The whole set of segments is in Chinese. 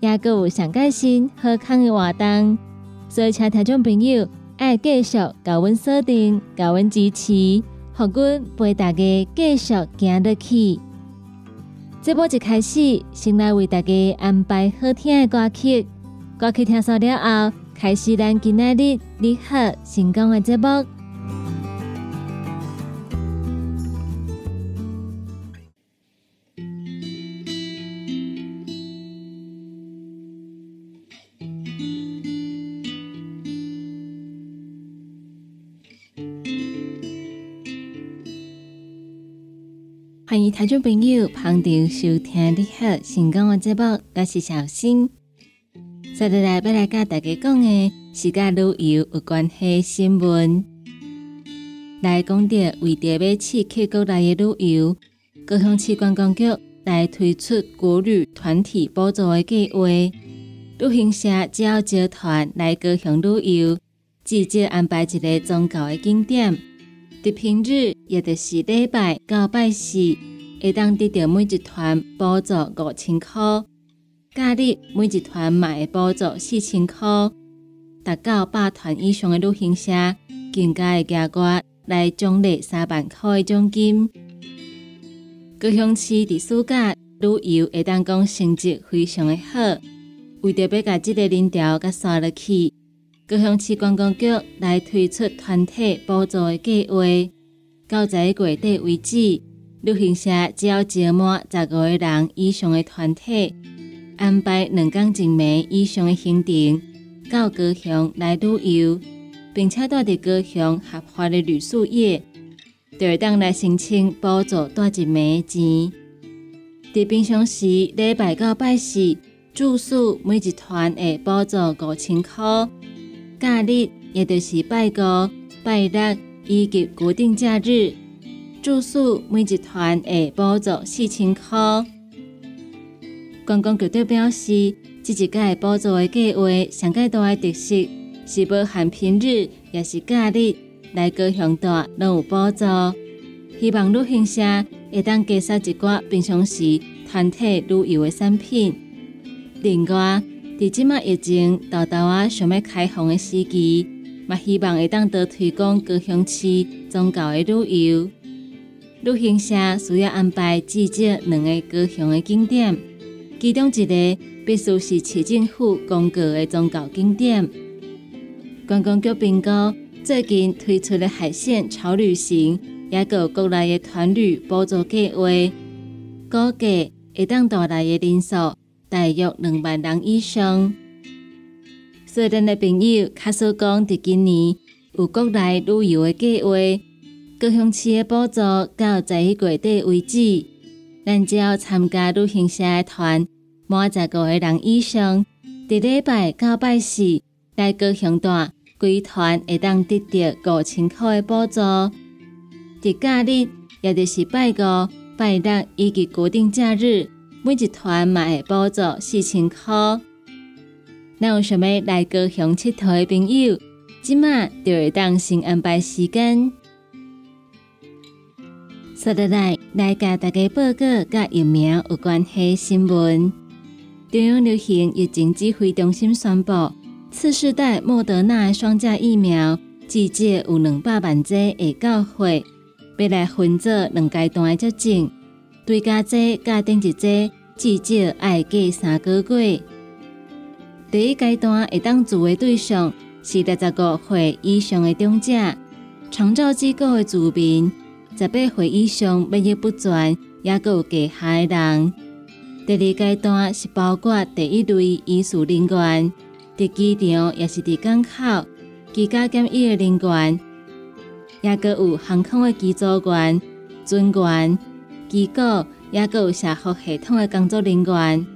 也阁有上开心、好康的活动，所以请听众朋友爱继续甲阮锁定、甲阮支持，互阮陪大家继续行落去。这波一开始，先来为大家安排好听的歌曲，歌曲听完了后，开始咱今仔日你好成功的节目。欢迎听众朋友旁听收听你好成功的节目，我是小新。接下来要来甲大家讲的是跟旅游有关系新闻。来讲到为着要刺激国内的旅游，高雄市观光局来推出国旅团体补助的计划。旅行社只要招团来高雄旅游，直接安排一个宗教的景点。伫平日，也就是礼拜到拜四，会当得到每一团补助五千块；假日每一团嘛会补助四千块。达到百团以上的旅行社，更加会加挂来奖励三万块的奖金。高雄市伫暑假旅游会当讲成绩非常的好，为着要甲即个链条甲刷落去。高雄市观光局来推出团体补助的计划，到十一月底为止，旅行社只要招满十五个人以上的团体，安排两天一暝以上的行程到高雄来旅游，并且带着高雄合法的旅宿业，就当来申请补助带一暝钱。伫平常时礼拜到拜四住宿每一团会补助五千块。假日，也就是拜五、拜六以及固定假日，住宿每一团会补助四千块。观光局长表示，这一届补助的计划上界大的特色是包含平日也是假日来高雄大拢有补助，希望旅行社会当加杀一寡平常时团体旅游的产品。另外，伫即马疫情豆豆啊想要开放的时期，嘛希望会当多推广高雄市宗教的旅游。旅行社需要安排至少两个高雄的景点，其中一个必须是市政府公告的宗教景点。观光局评估最近推出的海线潮旅行，也有国内的团旅补助计划，估计会当带来的人数。大约两万人以上。所以，咱的朋友卡说讲，伫今年有国内旅游的计划，高雄市的补助到十一月底为止。咱只要参加旅行社的团，满十五个人以上，伫礼拜到拜四来高雄段，规团会当得到五千块的补助。伫假日，也就是拜五、拜六以及固定假日。每一团嘛会补助四千块。那有想要来高雄佚佗的朋友，即马就会当先安排时间。说落来，来甲大家报告甲疫苗有关系新闻。中央流行疫情指挥中心宣布，次世代莫德纳双价疫苗至少有两百万剂会到货，要来分做两阶段接种。对家剂加顶一剂，至少爱过三个月。第一阶段会当做的对象是六十五岁以上的长者、长照机构的住民、十八岁以上免疫不全也有隔下的人。第二阶段是包括第一类医术人员、伫机场也是伫港口居家检疫的人员，也个有航空的机组员、专员。机构也有社福系统的工作人员，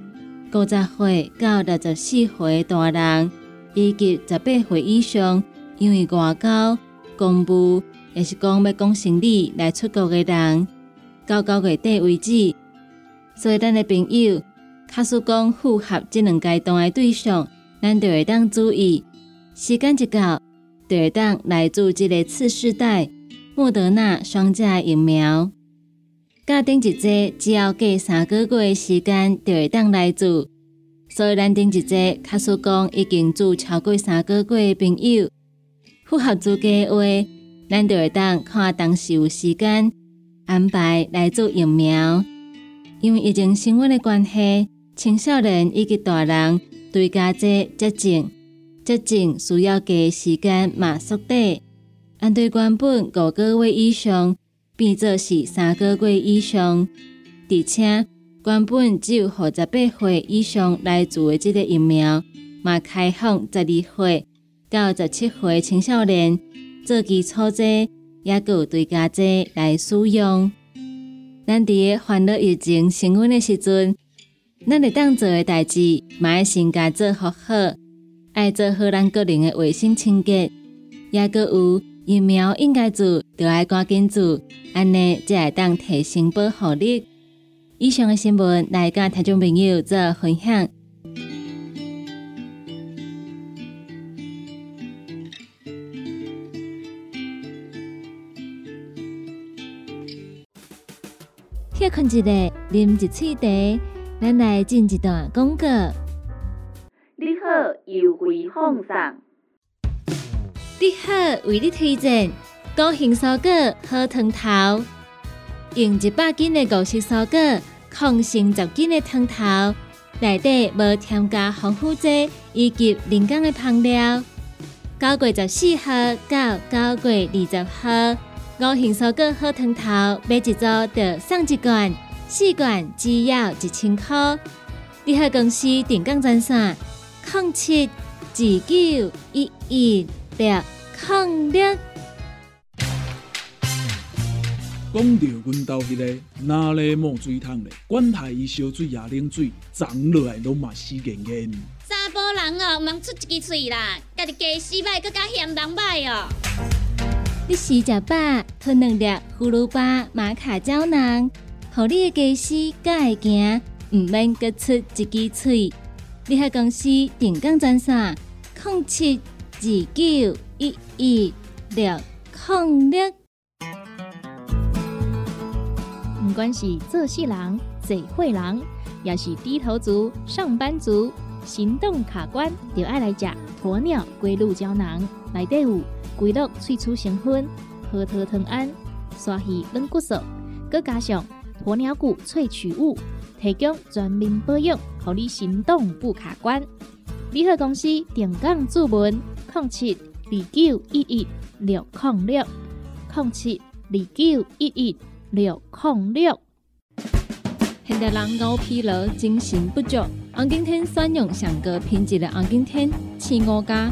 五十岁到六十四岁的大人，以及十八岁以上因为外交、公务，也是讲要讲生理来出国的人，到九月底为止。所以，咱的朋友，卡数讲符合这两阶段的对象，咱就会当注意，时间一到，就会当来做这个次世代莫德纳双价疫苗。甲顶一剂只要过三个月的时间就会当来做，所以咱顶一剂卡数讲已经做超过三个月的朋友，符合资格话，咱就会当看当时有时间安排来做疫苗。因为疫情升温的关系，青少年以及大人对家剂接种，接种需要给时间嘛缩短，按对原本五个月以上。变作是三个月以上，而且原本只有五十八岁以上来做的这个疫苗，嘛开放十二岁到十七岁青少年做基础者，也有对家者来使用。咱伫烦恼疫情升温的时阵，咱会当做的代志，嘛要先家做好好，爱做好咱个人的卫生清洁，也个有。疫苗应该做，就爱赶紧做，安尼才会当提升保护力。以上的新闻来甲听众朋友做分享。歇困一下，啉一喙茶，咱来进一段广告。你好，优惠放送。你好，为你推荐高兴蔬果好汤头，用一百斤的五色蔬果，抗性十斤的汤头，内底无添加防腐剂以及人工的香料。九月十四号到九月二十号，高兴蔬果好汤头买一组就送一罐，四罐只要一千块。你好，公司电工专线：零七二九一一六。抗热。讲到阮兜迄个哪里冒水桶咧？管他伊烧水也冷水，长落来拢嘛死严严。查甫人哦，毋通出一支嘴啦，家己家死歹，更加嫌人歹哦。你食食饱，吞两粒葫芦巴、马卡胶囊，互你的家洗更会行，毋免各出一支喙。你喺公司定岗专线：零七二九。一一六零六，不管是做事人、做会人，也是低头族、上班族，行动卡关，就爱来食鸵鸟龟鹿胶囊，内底有龟鹿萃取成分，核桃藤胺、刷鱼软骨素，佮加上鸵鸟骨萃取物，提供全面保养，让你行动不卡关。联合公司定岗注文：零七二九一一六零六零七二九一一六零六。现代人熬疲劳、精神不足，红景天选用上个品质的红景天青五加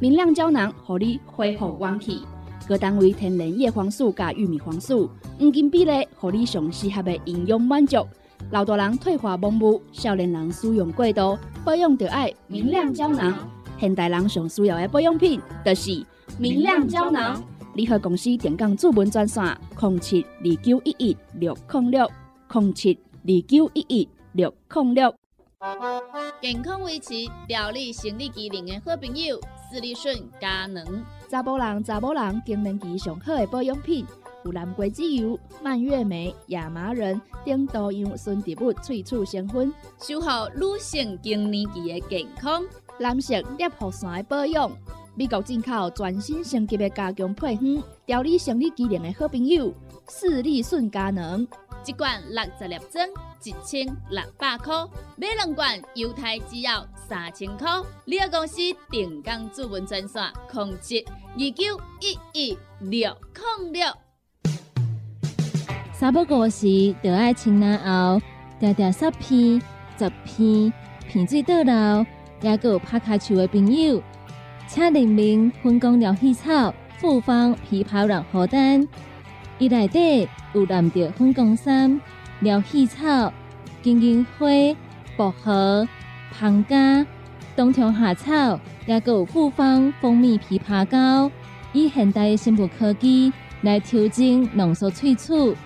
明亮胶囊，互你恢复元气。各单位天然叶黄素加玉米黄素，黄金比例，互你上适合的营养满足。老大人退化盲目，少年人使用过度，保养就爱明亮胶囊。现代人上需要的保养品，就是明亮胶囊。联合公司电工主文专线：零七二九一一六零六零七二九一一六零六。健康维持、调理生理机能的好朋友——斯利顺佳能。查甫人、查某人更年期上好的保养品，有蓝桂枝油、蔓越莓、亚麻仁等多样纯植物萃取成分，守护女性更年期的健康。男性尿线的保养，美国进口全新升级的加强配方，调理生理机能的好朋友——斯利顺佳能。一罐六十粒装，一千六百块；买两罐，犹太只要三千块。你个公司定岗主文专线：零七二九一一六零六。三不五时，就爱清南后，条条十片、十片，片水倒流，也有拍卡球的朋友，请联名分工疗气草、复方枇杷软荷丹，伊内底。有蓝调粉光山、疗气草、金银花、薄荷、胖加、冬虫夏草，也有复方蜂蜜枇杷膏，以现代的生物科技来调整浓缩萃取，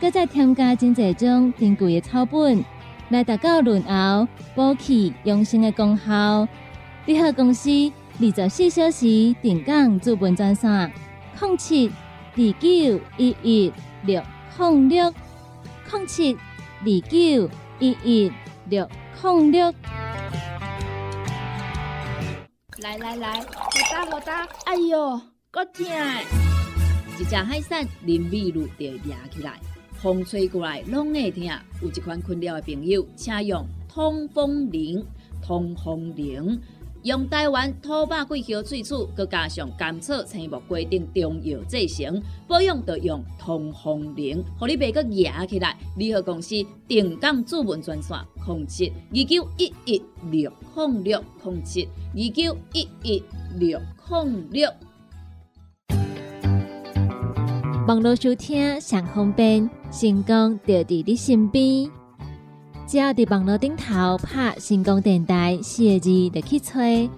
搁再添加真济种珍贵的草本，来达到润喉、补气、养生的功效。联合公司二十四小时定岗驻本专线：零七二九一一。六零六零七二九一一六零六，来来来，好打好打，哎呦，够痛！一只海扇林密路就压起来，风吹过来拢会痛。有一款困扰的朋友，请用通风铃，通风铃。用台湾土八桂花萃取，佮加上甘草、青木、规定中药制成，保养要用通风灵，互你袂佮压起来。联合公司定岗主文专线：零七二九一一六零六零七二九一一六零六。网络收听上方便，成功就伫你身边。只要伫网络顶头拍“成功电台”四个字，就去吹；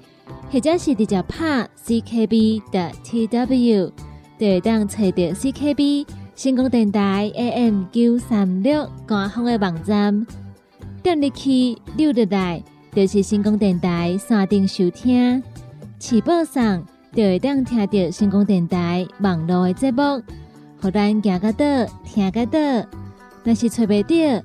或者是直接拍 “ckb” 的 “tw”，就会当找到 “ckb” 成功电台 AM 九三六官方的网站。点入去溜入来，就是成功电台山顶收听。起播上就会当听到成功电台网络的节目，互咱行个倒，听个倒。若是找袂到，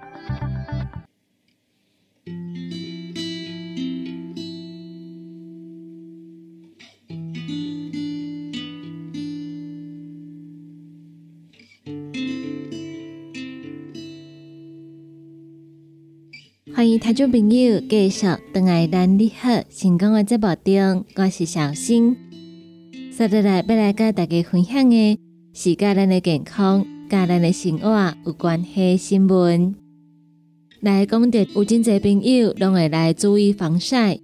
欢迎听众朋友继续登来咱你好成功的节目中，我是小新。接下来要来跟大家分享的是跟咱的健康、跟咱的生活有关系新闻。来讲到有真侪朋友拢会来注意防晒，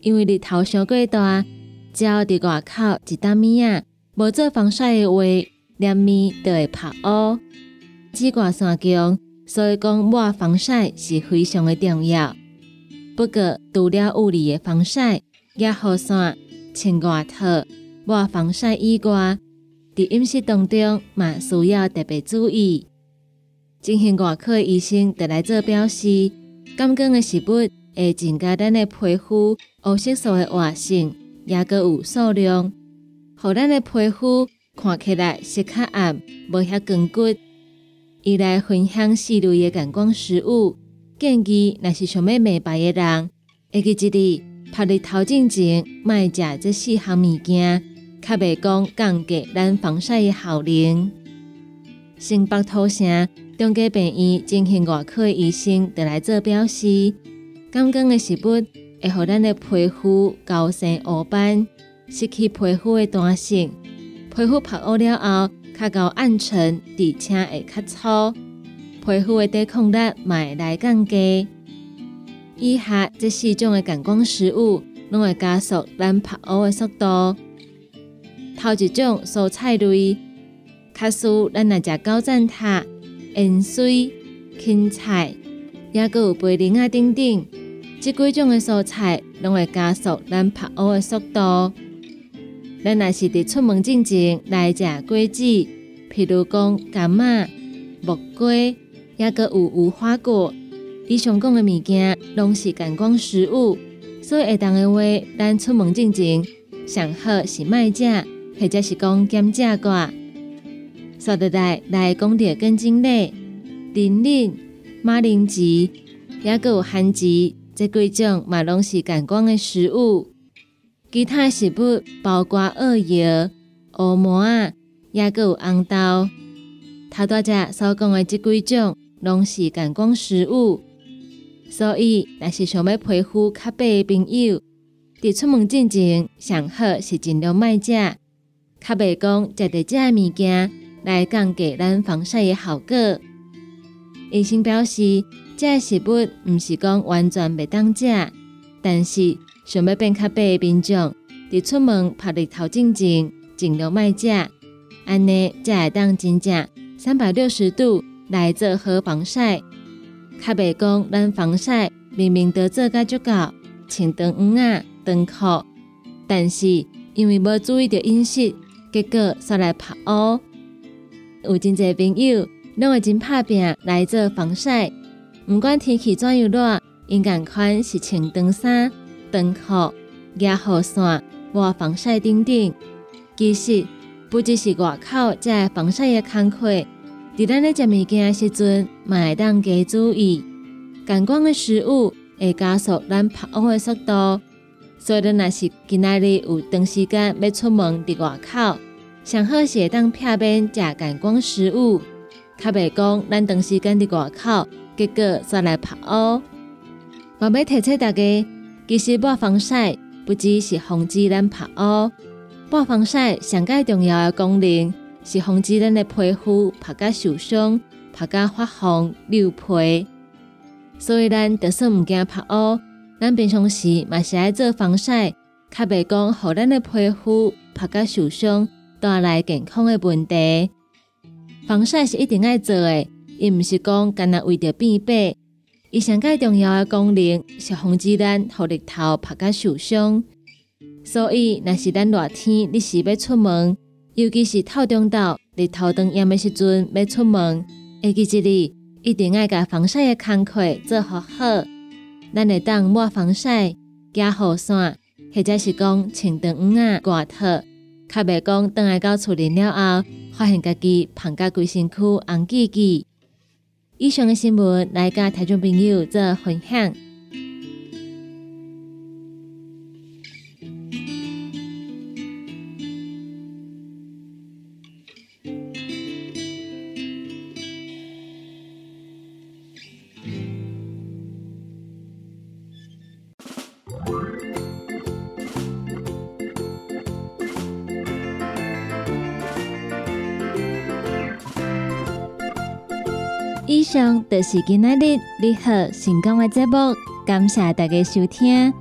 因为日头伤过大，只要伫外口一担面啊，无做防晒的话，连面都会晒乌。紫外线强，所以讲抹防晒是非常的重要。不过除了物理的防晒，也雨伞、穿外套、抹防晒以外，在饮食当中嘛需要特别注意。进行外科医生得来做表示，感光的食物会增加咱的皮肤黑色素的活性，也个有数量，互咱的皮肤看起来色较暗，无遐光骨。伊来分享四类的感光食物，建议若是想要美白的人，会记一日拍日头前前，莫食这四项物件，较袂讲降低咱防晒的效能。新北土城。中家病院进行外科医生得来做表示，感光的食物会互咱的皮肤高生乌斑，失去皮肤的弹性，皮肤拍乌了后，较高暗沉，而且会较粗，皮肤的抵抗力会来降低。以下这四种的感光食物，拢会加速咱拍乌的速度。头一种蔬菜类，卡苏咱来食高赞塔。盐水、芹菜，也阁有贝林啊等等，这几种的蔬菜拢会加速咱拍乌的速度。咱若是伫出门之前来食果子，譬如讲柑仔、木瓜，也阁有无花果，以上讲的物件拢是感光食物，所以会当的话，咱出门之前上好是卖食，或者是讲减食过。说得来，来讲着根茎类、林林、马铃薯，也有番薯，这几种嘛拢是感光的食物。其他食物包括鳄鱼、乌毛啊，也有红豆。头大家所讲的这几种，拢是感光食物。所以，若是想要皮肤较白的朋友，伫出门之前上好是尽量卖食，较袂讲食着这物件。来降低咱防晒的效果。医生表示，这食物毋是讲完全袂当食，但是想要变较白的民众，伫出门拍日头之前尽量卖食，安尼才会当真正三百六十度来做好防晒。较袂讲咱防晒明明都做甲足够，穿长裤啊、长裤，但是因为无注意到饮食，结果煞来拍乌。有真侪朋友拢会真拍拼来做防晒，毋管天气怎样热，因共款是穿长衫、长裤、夹雨伞、抹防晒等等。其实不只是外口才防晒的工课，伫咱咧食物件时阵，嘛会当加注意。感光的食物会加速咱拍乌的速度，所以若是今仔日有长时间要出门伫外口。上好是当避免食感光食物，较袂讲咱长时间伫外口，结果煞来拍乌。我要提醒大家，其实抹防晒不只是防止咱晒乌，抹防晒上介重要的功能是防止咱的皮肤拍甲受伤、拍甲发红、流皮。所以咱就算毋惊晒乌，咱平常时嘛是爱做防晒，较袂讲互咱的皮肤拍甲受伤。带来健康的问题，防晒是一定要做的，伊毋是讲干那为着变白。伊上介重要的功能是防止咱互日头拍甲受伤。所以，若是咱热天你是要出门，尤其是透中昼日头当炎的时阵要出门，会记一日一定要甲防晒的工课做好好。咱会当抹防晒、加雨伞，或者是讲穿长裤啊、外套。较袂讲，等来到厝里了后，发现家己胖甲规身躯红记记。以上嘅新闻来甲台中朋友做分享。就是今仔日你好成功的节目，感谢大家收听。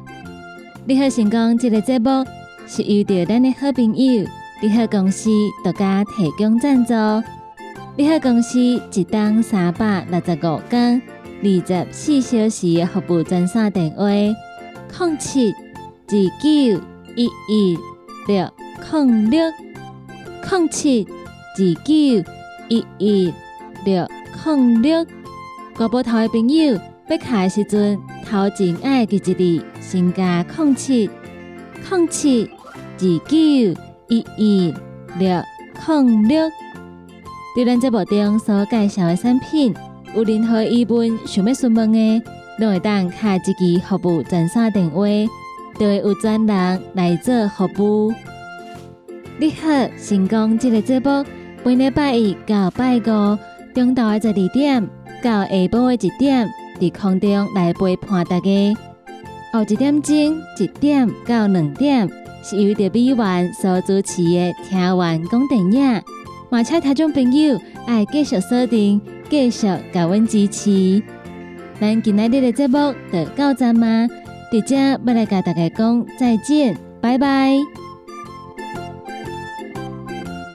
你好成功这个节目是由着咱的好朋友你好公司独家提供赞助。你好公司一档三百六十五天、二十四小时服务专线电话：零七二九一一六零六零七二九一一六零六。国宝头的朋友要卡的时阵，头前爱记一字，先加零七零七二九一一六零六。对咱节目中所介绍的产品，有任何疑问想要询问的，都会当卡一支服务专线电话，就会有专人来做服务。你好，成功这个节目，每礼拜一到拜五中午的十二点到下晡的一点，在空中来陪伴大家。后一点钟一点到两点，是由着美元所主持的听完讲电影。马车听众朋友爱继续锁定，继续给阮支持。咱今日的节目就到这吗？伫遮要来甲大家讲再见，拜拜。